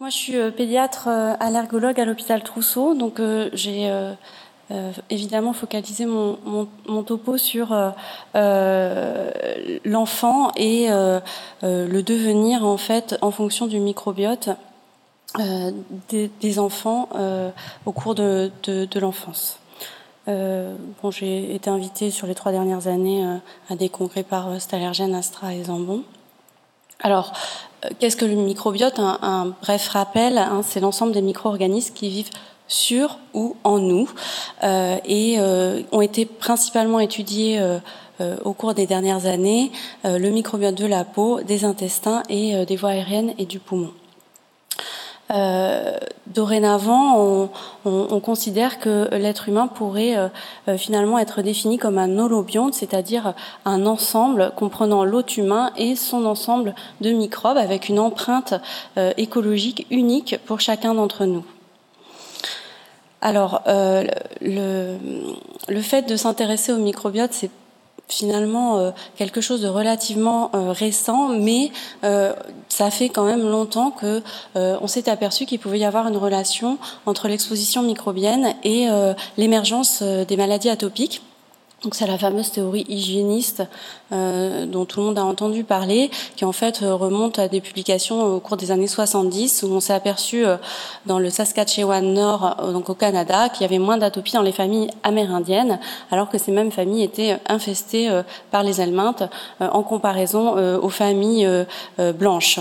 Moi, je suis pédiatre allergologue à l'hôpital Trousseau, donc j'ai évidemment focalisé mon, topo sur l'enfant et le devenir en fait en fonction du microbiote des, enfants au cours de, l'enfance. Euh, bon, j'ai été invitée sur les trois dernières années euh, à des congrès par euh, Stallergen, Astra et Zambon. Alors, qu'est-ce que le microbiote un, bref rappel, hein, c'est l'ensemble des micro-organismes qui vivent sur ou en nous et ont été principalement étudiés au cours des dernières années, le microbiote de la peau, des intestins et des voies aériennes et du poumon. Euh, dorénavant, on, on, on, considère que l'être humain pourrait euh, euh, finalement être défini comme un holobionte, c'est-à-dire un ensemble comprenant l'hôte humain et son ensemble de microbes avec une empreinte écologique unique pour chacun d'entre nous. Alors, le, le, fait de s'intéresser au microbiote, c'est finalement euh, quelque chose de relativement euh, récent, mais euh, ça fait quand même longtemps que on s'est aperçu qu'il pouvait y avoir une relation entre l'exposition microbienne et l'émergence des maladies atopiques. Donc c'est la fameuse théorie hygiéniste euh, dont tout le monde a entendu parler, qui en fait euh, remonte à des publications au cours des années 70 où on s'est aperçu euh, dans le Saskatchewan Nord, donc au Canada, qu'il y avait moins d'atopie dans les familles amérindiennes, alors que ces mêmes familles étaient infestées par les helminthes en comparaison aux familles blanches.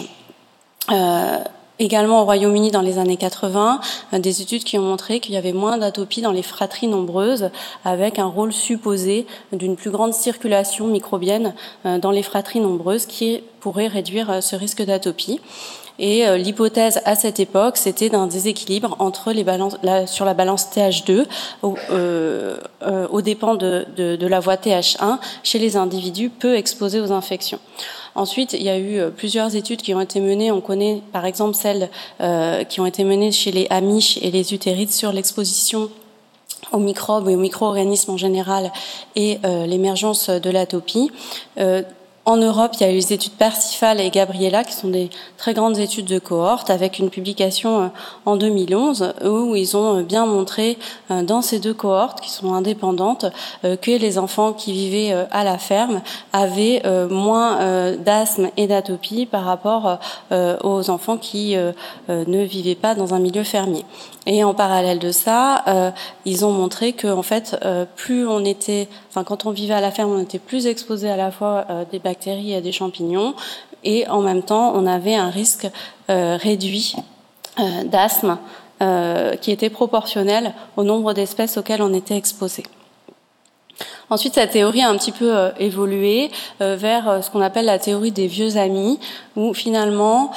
Également au Royaume-Uni dans les années 80, euh, des études qui ont montré qu'il y avait moins d'atopie dans les fratries nombreuses, avec un rôle supposé d'une plus grande circulation microbienne euh, dans les fratries nombreuses qui pourrait réduire euh, ce risque d'atopie. Et l'hypothèse à cette époque, c'était d'un déséquilibre entre les balances, sur la balance TH2 au, aux dépens de, de, de, la voie TH1 chez les individus peu exposés aux infections. Ensuite, il y a eu euh, plusieurs études qui ont été menées. On connaît par exemple celles euh, qui ont été menées chez les amiches et les utérides sur l'exposition aux microbes et aux micro-organismes en général et euh, l'émergence de l'atopie. En Europe, il y a eu les études Percival et Gabriella, qui sont des très grandes études de cohorte, avec une publication euh, en 2011 où ils ont euh, bien montré euh, dans ces deux cohortes, qui sont indépendantes, que les enfants qui vivaient à la ferme avaient moins d'asthme et d'atopie par rapport aux enfants qui ne vivaient pas dans un milieu fermier. Et en parallèle de ça, ils ont montré que en fait, plus on était, enfin quand on vivait à la ferme, on était plus exposé à la fois des bactéries et des champignons, et en même temps, on avait un risque euh, réduit euh, d'asthme euh, qui était proportionnel au nombre d'espèces auxquelles on était exposé. Ensuite, cette théorie a un petit peu évolué vers ce qu'on appelle la théorie des vieux amis, où finalement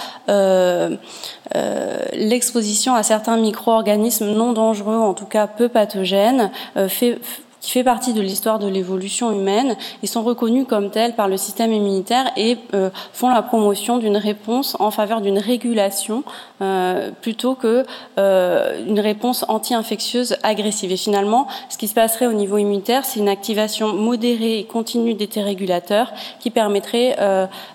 l'exposition à certains micro-organismes non dangereux, en tout cas peu pathogènes, fait qui fait partie de l'histoire de l'évolution humaine. Ils sont reconnus comme tels par le système immunitaire et euh, font la promotion d'une réponse en faveur d'une régulation euh, plutôt que euh, une réponse anti-infectieuse agressive. Et finalement, ce qui se passerait au niveau immunitaire, c'est une activation modérée et continue des T régulateurs qui permettrait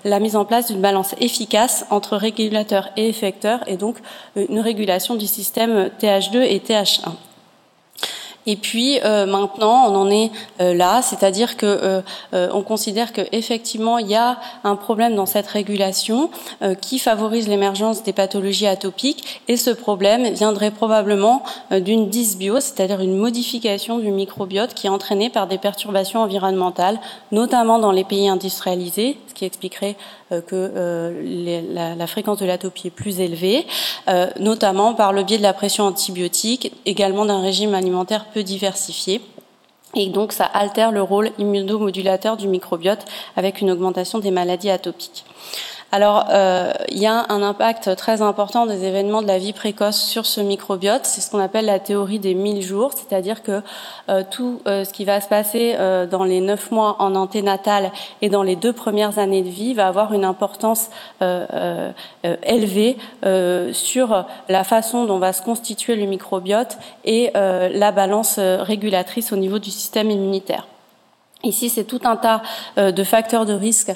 la mise en place d'une balance efficace entre régulateurs et effecteurs et donc une régulation du système TH2 et TH1. Et puis euh, maintenant, on en est euh, là, c'est-à-dire que euh, on considère qu'effectivement il y a un problème dans cette régulation qui favorise l'émergence des pathologies atopiques, et ce problème viendrait probablement d'une dysbiose, c'est-à-dire une modification du microbiote qui est entraînée par des perturbations environnementales, notamment dans les pays industrialisés, ce qui expliquerait euh, que euh, la, fréquence de l'atopie est plus élevée, euh, notamment par le biais de la pression antibiotique, également d'un régime alimentaire peu diversifié. Et donc ça altère le rôle immunomodulateur du microbiote avec une augmentation des maladies atopiques. Alors, euh, il y a un impact très important des événements de la vie précoce sur ce microbiote. C'est ce qu'on appelle la théorie des 1000 jours, c'est-à-dire que euh, tout euh, ce qui va se passer dans les 9 mois en anténatal et dans les deux premières années de vie va avoir une importance élevée sur la façon dont va se constituer le microbiote et la balance régulatrice au niveau du système immunitaire. Ici, c'est tout un tas de facteurs de risque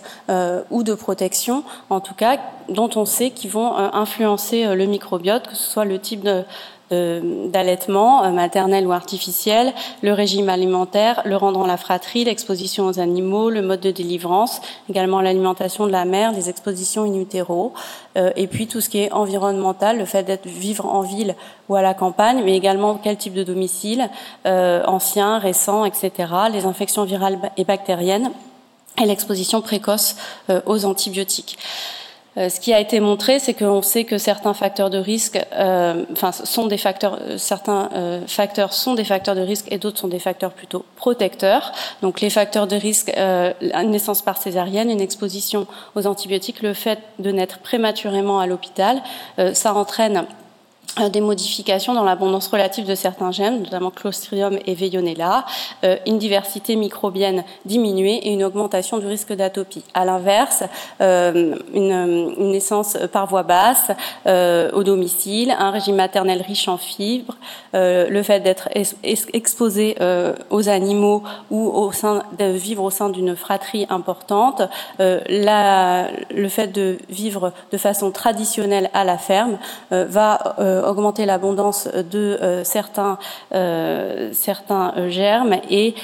ou de protection, en tout cas, dont on sait qu'ils vont influencer le microbiote, que ce soit le type de, d'allaitement euh, maternel ou artificiel, le régime alimentaire, le rang dans la fratrie, l'exposition aux animaux, le mode de délivrance, également l'alimentation de la mère, les expositions in utero, euh, et puis tout ce qui est environnemental, le fait d'être vivre en ville ou à la campagne, mais également quel type de domicile, euh, ancien, récent, etc., les infections virales et bactériennes et l'exposition précoce aux antibiotiques. Euh, ce qui a été montré, c'est qu'on sait que certains facteurs de risque, euh, enfin, sont des facteurs, euh, certains facteurs sont des facteurs de risque et d'autres sont des facteurs plutôt protecteurs. Donc, les facteurs de risque, une naissance par césarienne, une exposition aux antibiotiques, le fait de naître prématurément à l'hôpital, ça entraîne euh, des modifications dans l'abondance relative de certains gènes, notamment Clostridium et Veillonella, euh, une diversité microbienne diminuée et une augmentation du risque d'atopie. À l'inverse, euh, une, naissance par voie basse au domicile, un régime maternel riche en fibres, le fait d'être exposé aux animaux ou au sein, de vivre au sein d'une fratrie importante, le fait de vivre de façon traditionnelle à la ferme va augmenter l'abondance de euh, certains, euh, certains euh, germes et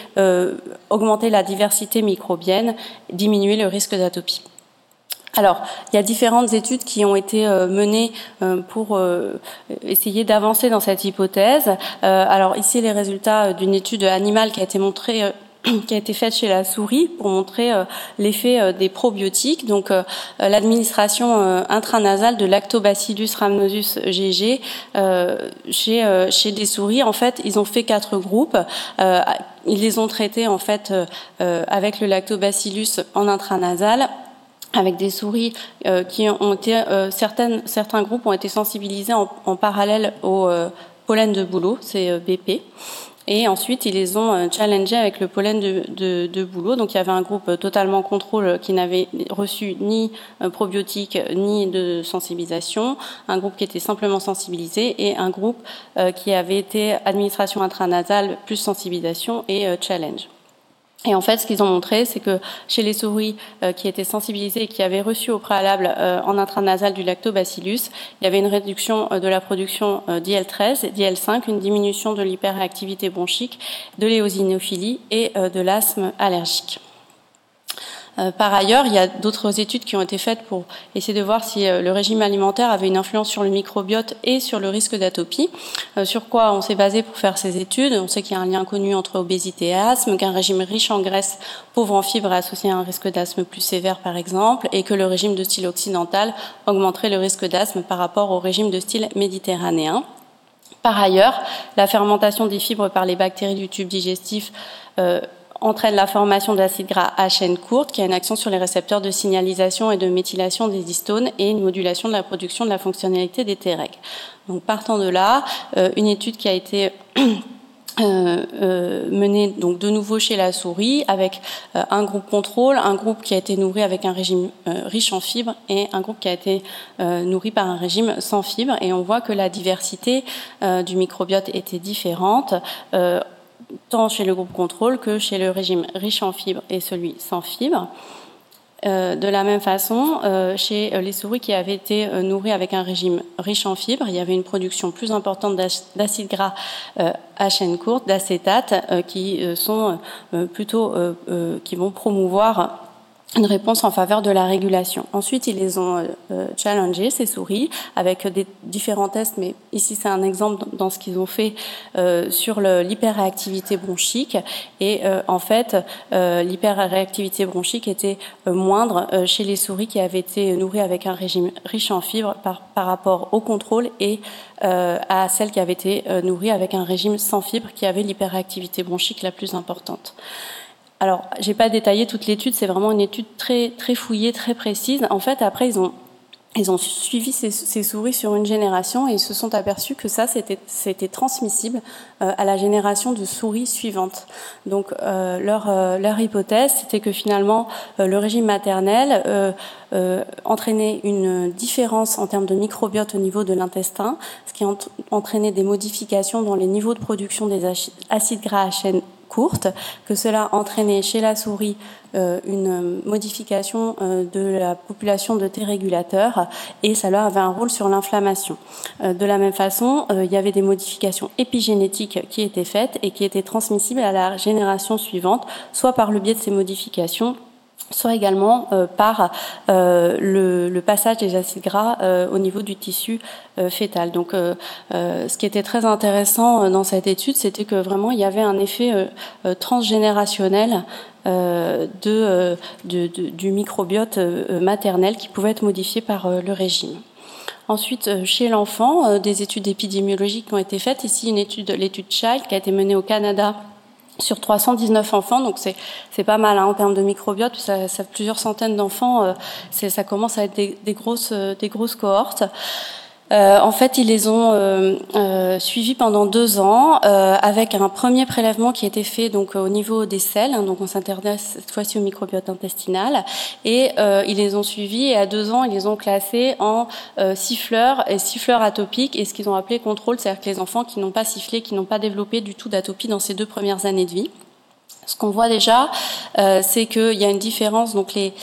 augmenter la diversité microbienne, diminuer le risque d'atopie. Alors, il y a différentes études qui ont été menées pour essayer d'avancer dans cette hypothèse. alors ici, les résultats d'une étude animale qui a été montrée qui a été faite chez la souris pour montrer euh, l'effet euh, des probiotiques. Donc, euh, l'administration intranasale de Lactobacillus rhamnosus GG chez chez des souris. En fait, ils ont fait quatre groupes. ils les ont traités en fait avec le Lactobacillus en intranasal avec des souris qui ont été certaines certains groupes ont été sensibilisés en, en parallèle au pollen de bouleau, c'est BP. Et ensuite, ils les ont euh, challengés avec le pollen de, de, boulot. Donc, il y avait un groupe euh, totalement contrôle qui n'avait reçu ni euh, probiotiques ni de sensibilisation, un groupe qui était simplement sensibilisé et un groupe qui avait été administration intranasale plus sensibilisation et challenge. Et en fait, ce qu'ils ont montré, c'est que chez les souris euh, qui étaient sensibilisées et qui avaient reçu au préalable euh, en intranasal du lactobacillus, il y avait une réduction euh, de la production d'IL-13, d'IL-5, une diminution de l'hyperactivité bronchique, de l'éosinophilie et de l'asthme allergique. Euh, par ailleurs, il y a d'autres études qui ont été faites pour essayer de voir si euh, le régime alimentaire avait une influence sur le microbiote et sur le risque d'atopie. Euh, sur quoi on s'est basé pour faire ces études On sait qu'il y a un lien connu entre obésité et asthme, qu'un régime riche en graisse, pauvre en fibres est associé à un risque d'asthme plus sévère, par exemple, et que le régime de style occidental augmenterait le risque d'asthme par rapport au régime de style méditerranéen. Par ailleurs, la fermentation des fibres par les bactéries du tube digestif entraîne la formation d'acides gras à chaîne courte qui a une action sur les récepteurs de signalisation et de méthylation des histones et une modulation de la production de la fonctionnalité des Treg. Donc partant de là, euh, une étude qui a été euh, euh, menée donc de nouveau chez la souris avec un groupe contrôle, un groupe qui a été nourri avec un régime riche en fibres et un groupe qui a été nourri par un régime sans fibres et on voit que la diversité du microbiote était différente tant chez le groupe contrôle que chez le régime riche en fibres et celui sans fibres. Euh, de la même façon, euh, chez les souris qui avaient été euh, nourries avec un régime riche en fibres, il y avait une production plus importante d'acides gras à chaîne courte, d'acétate, qui sont plutôt qui vont promouvoir une réponse en faveur de la régulation. Ensuite, ils les ont euh, challengés, ces souris, avec des différents tests, mais ici c'est un exemple dans ce qu'ils ont fait euh, sur l'hyperréactivité bronchique. Et euh, en fait, euh, l'hyperréactivité bronchique était euh, moindre chez les souris qui avaient été nourries avec un régime riche en fibres par, par rapport au contrôle et à celles qui avaient été nourries avec un régime sans fibres qui avait l'hyperréactivité bronchique la plus importante. Alors, j'ai pas détaillé toute l'étude, c'est vraiment une étude très très fouillée, très précise. En fait, après, ils ont ils ont suivi ces, souris sur une génération et ils se sont aperçus que ça, c'était, transmissible euh, à la génération de souris suivante. Donc, euh, leur, euh, leur hypothèse, c'était que finalement, le régime maternel entraînait une différence en termes de microbiote au niveau de l'intestin, ce qui entraînait des modifications dans les niveaux de production des acides gras que cela entraînait chez la souris une modification de la population de T régulateurs et cela avait un rôle sur l'inflammation. De la même façon, il y avait des modifications épigénétiques qui étaient faites et qui étaient transmissibles à la génération suivante, soit par le biais de ces modifications, soit également euh, par euh, le, passage des acides gras euh, au niveau du tissu fœtal. Donc, ce qui était très intéressant dans cette étude, c'était que vraiment il y avait un effet transgénérationnel du microbiote maternel qui pouvait être modifié par le régime. Ensuite, chez l'enfant, des études épidémiologiques ont été faites. Ici, une étude, l'étude Child, qui a été menée au Canada sur 319 enfants, donc c'est c'est pas mal hein, en termes de microbiote, ça, ça plusieurs centaines d'enfants, euh, ça commence à être des, des grosses euh, des grosses cohortes. Euh, en fait, ils les ont euh, euh, suivis pendant deux ans euh, avec un premier prélèvement qui a été fait donc au niveau des selles. Hein, donc on s'intéresse cette fois-ci au microbiote intestinal et ils les ont suivis et à deux ans ils les ont classés en siffleurs et siffleurs atopiques et ce qu'ils ont appelé contrôle, c'est-à-dire les enfants qui n'ont pas sifflé, qui n'ont pas développé du tout d'atopie dans ces deux premières années de vie. Ce qu'on voit déjà, euh, c'est qu'il y a une différence. Donc les,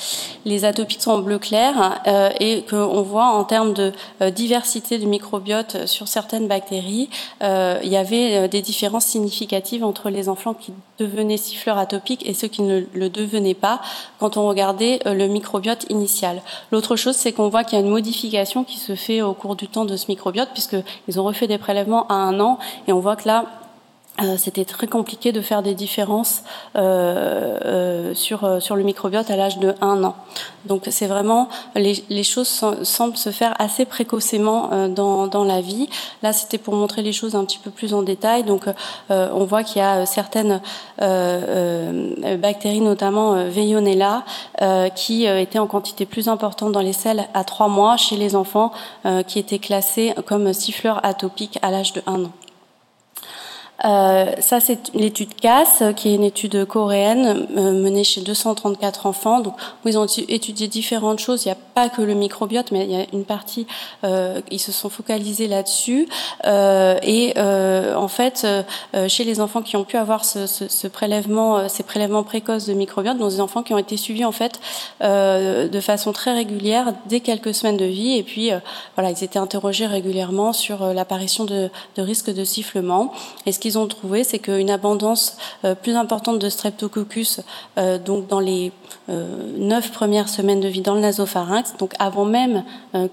les atopies sont en bleu clair euh, et qu'on voit en termes de euh, diversité du microbiote sur certaines bactéries, euh, il y avait des différences significatives entre les enfants qui devenaient siffleurs atopiques et ceux qui ne le devenaient pas quand on regardait le microbiote initial. L'autre chose, c'est qu'on voit qu'il y a une modification qui se fait au cours du temps de ce microbiote puisqu'ils ont refait des prélèvements à un an et on voit que là, euh, c'était très compliqué de faire des différences euh, euh, sur sur le microbiote à l'âge de 1 an. Donc c'est vraiment les, les choses semblent se faire assez précocement dans dans la vie. Là c'était pour montrer les choses un petit peu plus en détail. Donc on voit qu'il y a certaines bactéries, notamment Veillonella, qui étaient en quantité plus importante dans les selles à 3 mois chez les enfants qui étaient classés comme siffleurs atopiques à l'âge de 1 an. Euh, ça, c'est l'étude CAS, qui est une étude coréenne euh, menée chez 234 enfants. Donc, ils ont étudié différentes choses. Il n'y a pas que le microbiote, mais il y a une partie. Euh, ils se sont focalisés là-dessus. Euh, et euh, en fait, chez les enfants qui ont pu avoir ce, ce, ce prélèvement, ces prélèvements précoces de microbiote, dans des enfants qui ont été suivis en fait de façon très régulière dès quelques semaines de vie. Et puis, voilà, ils étaient interrogés régulièrement sur l'apparition de, de risques de sifflement. Et ce ont trouvé, c'est qu'une abondance euh, plus importante de streptococcus, euh, donc dans les euh, neuf premières semaines de vie dans le nasopharynx, donc avant même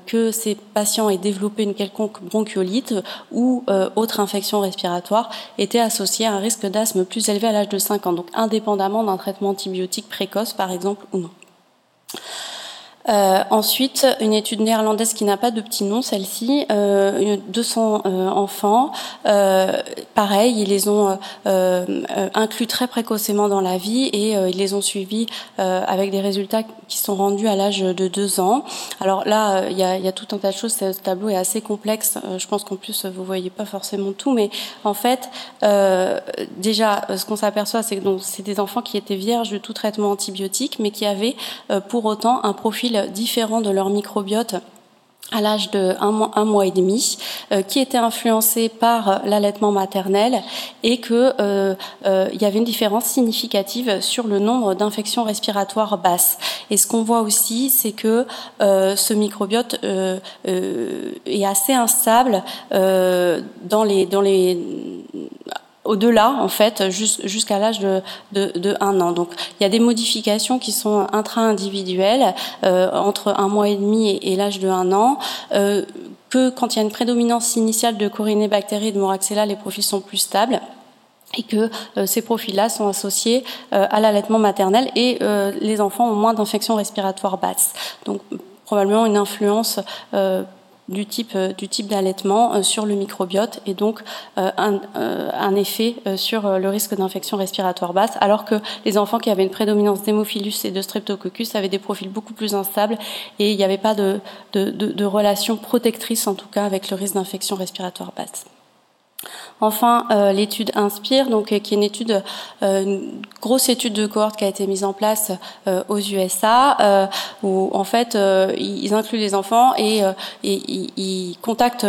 que ces patients aient développé une quelconque bronchiolite ou autre infection respiratoire, était associée à un risque d'asthme plus élevé à l'âge de 5 ans, donc indépendamment d'un traitement antibiotique précoce, par exemple, ou non. Euh, ensuite, une étude néerlandaise qui n'a pas de petit nom, celle-ci, euh, 200 euh, enfants. Euh, pareil, ils les ont inclus très précocement dans la vie et ils les ont suivis avec des résultats qui sont rendus à l'âge de deux ans. Alors là, il y a, y, a, tout un tas de choses. Ce tableau est assez complexe. je pense qu'en plus, vous voyez pas forcément tout, mais en fait, déjà, ce qu'on s'aperçoit, c'est que c'est des enfants qui étaient vierges de tout traitement antibiotique, mais qui avaient pour autant un profil différents de leur microbiote à l'âge de un mois, et demi, euh, qui était influencé par l'allaitement maternel et que euh, euh, y avait une différence significative sur le nombre d'infections respiratoires basses. Et ce qu'on voit aussi, c'est que ce microbiote est assez instable dans les dans les au-delà, en fait, jusqu'à l'âge de, un an. Donc, il y a des modifications qui sont intra-individuelles euh, entre un mois et demi et, l'âge de un an. Euh, que quand il y a une prédominance initiale de corinébactéries et de moraxella, les profils sont plus stables et que euh, ces profils-là sont associés à l'allaitement maternel et les enfants ont moins d'infections respiratoires basses. Donc probablement une influence du type, euh, du type d'allaitement euh, sur le microbiote et donc euh, un, effet sur le risque d'infection respiratoire basse, alors que les enfants qui avaient une prédominance d'hémophilus et de streptococcus avaient des profils beaucoup plus instables et il n'y avait pas de relation protectrice en tout cas avec le risque d'infection respiratoire basse. Enfin, euh, l'étude Inspire, donc euh, qui est une étude, euh, une grosse étude de cohorte qui a été mise en place euh, aux USA, où en fait ils incluent les enfants et, et ils, ils, contactent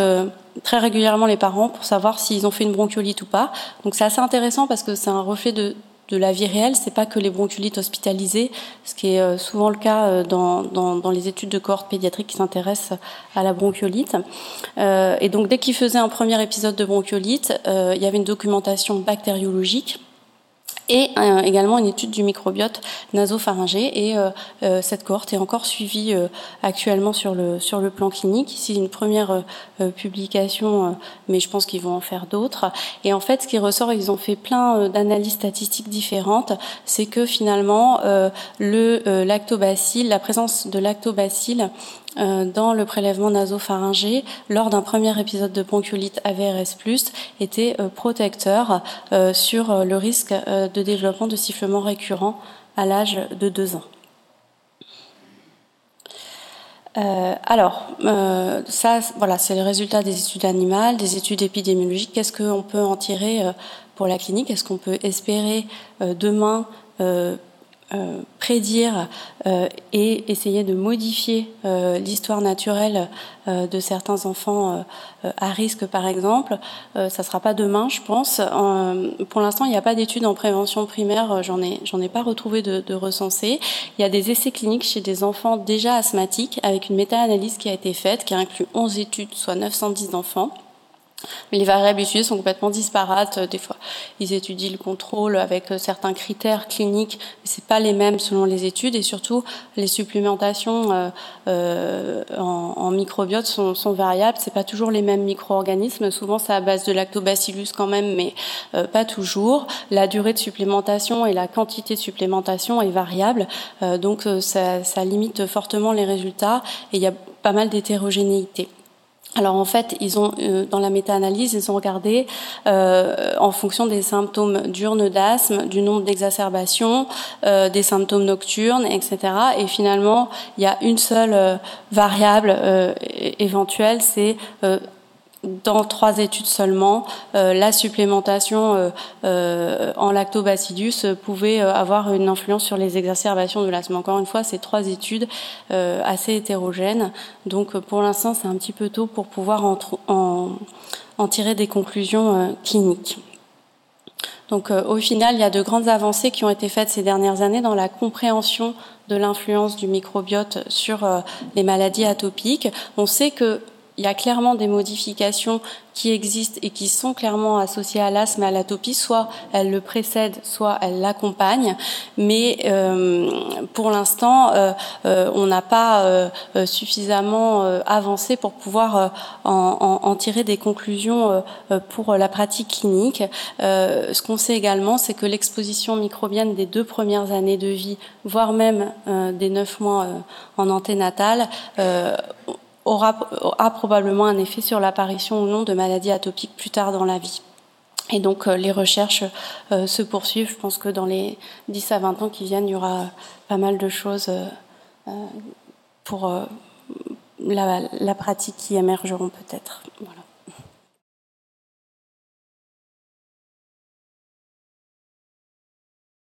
très régulièrement les parents pour savoir s'ils ont fait une bronchiolite ou pas. Donc c'est assez intéressant parce que c'est un reflet de, de la vie réelle. C'est pas que les bronchiolites hospitalisées, ce qui est souvent le cas dans, dans, les études de cohorte pédiatrique qui s'intéressent à la bronchiolite. Euh, et donc dès qu'ils faisaient un premier épisode de bronchiolite, euh, il y avait une documentation bactériologique et euh, également une étude du microbiote nasopharyngé. Et euh, euh, cette cohorte est encore suivie actuellement sur le, sur le plan clinique. Ici, une première publication, mais je pense qu'ils vont en faire d'autres. Et en fait, ce qui ressort, ils ont fait plein d'analyses statistiques différentes, c'est que finalement, le lactobacille, la présence de lactobacille euh, dans le prélèvement nasopharyngé lors d'un premier épisode de bronchiolite AVRS+, était euh, protecteur euh, sur le risque de développement de sifflement récurrent à l'âge de 2 ans. alors, ça, voilà, c'est le résultat des études animales, des études épidémiologiques. Qu'est-ce qu'on peut en tirer pour la clinique? Est-ce qu'on peut espérer demain euh, prédire euh, et essayer de modifier euh, l'histoire naturelle de certains enfants à risque, par exemple. ça ne sera pas demain, je pense. pour l'instant, il n'y a pas d'études en prévention primaire. J'en ai, j'en ai pas retrouvé de, de recensé. Il y a des essais cliniques chez des enfants déjà asthmatiques avec une méta-analyse qui a été faite, qui inclut 11 études, soit 910 enfants. Les variables étudiées sont complètement disparates. Des fois, ils étudient le contrôle avec euh, certains critères cliniques, mais c'est pas les mêmes selon les études. Et surtout, les supplémentations euh, euh, en, microbiote sont, sont variables. C'est pas toujours les mêmes micro-organismes. Souvent, c'est à base de lactobacillus quand même, mais euh, pas toujours. La durée de supplémentation et la quantité de supplémentation est variable, euh, donc ça limite fortement les résultats. Et il y a pas mal d'hétérogénéité. Alors en fait, ils ont euh, dans la méta-analyse, ils ont regardé euh, en fonction des symptômes diurnes d'asthme, du nombre d'exacerbations, euh, des symptômes nocturnes, etc. Et finalement, il y a une seule variable éventuelle, c'est dans trois études seulement, euh, la supplémentation euh, euh, en lactobacillus pouvait avoir une influence sur les exacerbations de l'asthme. Encore une fois, c'est trois études assez hétérogènes. Donc pour l'instant, c'est un petit peu tôt pour pouvoir en, en tirer des conclusions cliniques. Donc au final, il y a de grandes avancées qui ont été faites ces dernières années dans la compréhension de l'influence du microbiote sur les maladies atopiques. On sait que il y a clairement des modifications qui existent et qui sont clairement associées à l'asthme et à l'atopie. Soit elles le précèdent, soit elles l'accompagnent. Mais euh, pour l'instant, euh, euh, on n'a pas suffisamment avancé pour pouvoir en, en, tirer des conclusions pour la pratique clinique. ce qu'on sait également, c'est que l'exposition microbienne des deux premières années de vie, voire même des neuf mois en anténatal, aura a probablement un effet sur l'apparition ou non de maladies atopiques plus tard dans la vie. Et donc euh, les recherches euh, se poursuivent. Je pense que dans les 10 à 20 ans qui viennent, il y aura pas mal de choses euh, pour la, la pratique qui émergeront peut-être.